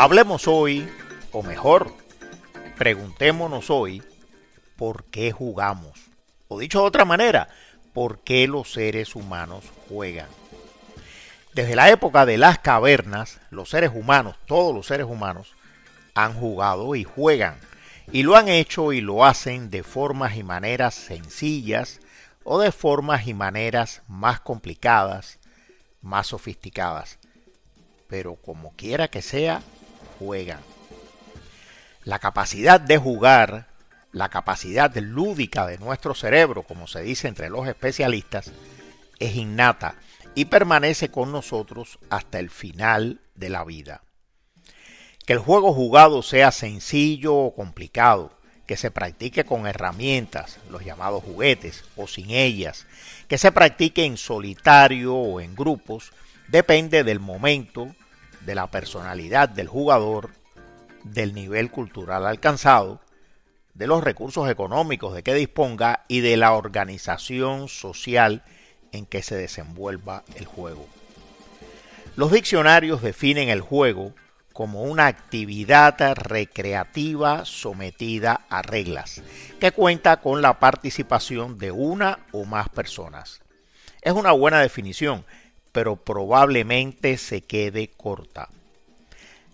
Hablemos hoy, o mejor, preguntémonos hoy, ¿por qué jugamos? O dicho de otra manera, ¿por qué los seres humanos juegan? Desde la época de las cavernas, los seres humanos, todos los seres humanos, han jugado y juegan. Y lo han hecho y lo hacen de formas y maneras sencillas o de formas y maneras más complicadas, más sofisticadas. Pero como quiera que sea, juegan. La capacidad de jugar, la capacidad lúdica de nuestro cerebro, como se dice entre los especialistas, es innata y permanece con nosotros hasta el final de la vida. Que el juego jugado sea sencillo o complicado, que se practique con herramientas, los llamados juguetes, o sin ellas, que se practique en solitario o en grupos, depende del momento, de la personalidad del jugador, del nivel cultural alcanzado, de los recursos económicos de que disponga y de la organización social en que se desenvuelva el juego. Los diccionarios definen el juego como una actividad recreativa sometida a reglas, que cuenta con la participación de una o más personas. Es una buena definición, pero probablemente se quede corta.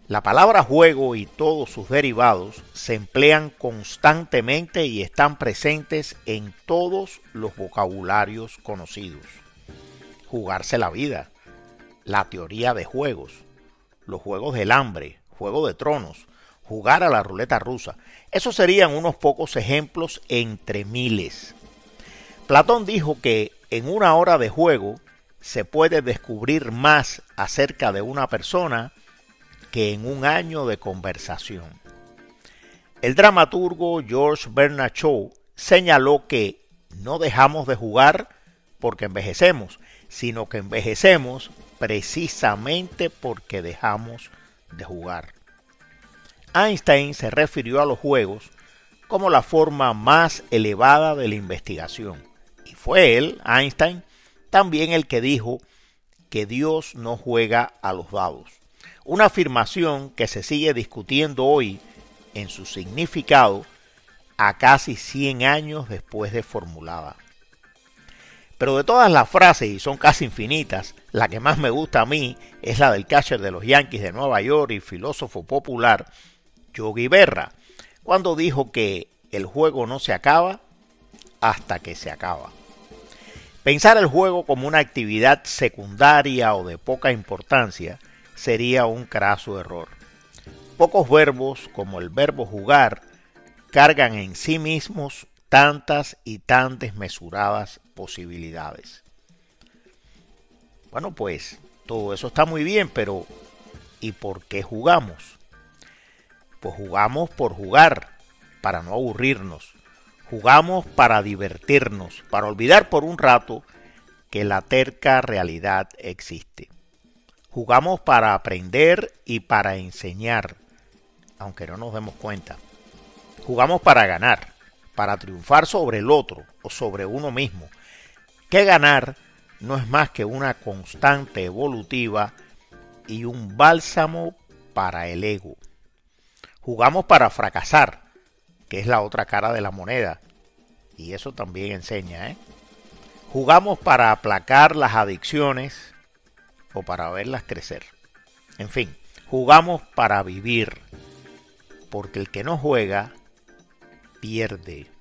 La palabra juego y todos sus derivados se emplean constantemente y están presentes en todos los vocabularios conocidos. Jugarse la vida, la teoría de juegos, los juegos del hambre, juego de tronos, jugar a la ruleta rusa. Esos serían unos pocos ejemplos entre miles. Platón dijo que en una hora de juego se puede descubrir más acerca de una persona que en un año de conversación. El dramaturgo George Bernard Shaw señaló que no dejamos de jugar porque envejecemos, sino que envejecemos precisamente porque dejamos de jugar. Einstein se refirió a los juegos como la forma más elevada de la investigación. Y fue él, Einstein, también el que dijo que Dios no juega a los dados. Una afirmación que se sigue discutiendo hoy en su significado a casi 100 años después de formulada. Pero de todas las frases, y son casi infinitas, la que más me gusta a mí es la del catcher de los Yankees de Nueva York y filósofo popular Yogi Berra, cuando dijo que el juego no se acaba hasta que se acaba. Pensar el juego como una actividad secundaria o de poca importancia sería un craso error. Pocos verbos, como el verbo jugar, cargan en sí mismos tantas y tan desmesuradas posibilidades. Bueno, pues todo eso está muy bien, pero ¿y por qué jugamos? Pues jugamos por jugar, para no aburrirnos. Jugamos para divertirnos, para olvidar por un rato que la terca realidad existe. Jugamos para aprender y para enseñar, aunque no nos demos cuenta. Jugamos para ganar, para triunfar sobre el otro o sobre uno mismo. Que ganar no es más que una constante evolutiva y un bálsamo para el ego. Jugamos para fracasar, que es la otra cara de la moneda. Y eso también enseña, ¿eh? Jugamos para aplacar las adicciones o para verlas crecer. En fin, jugamos para vivir, porque el que no juega pierde.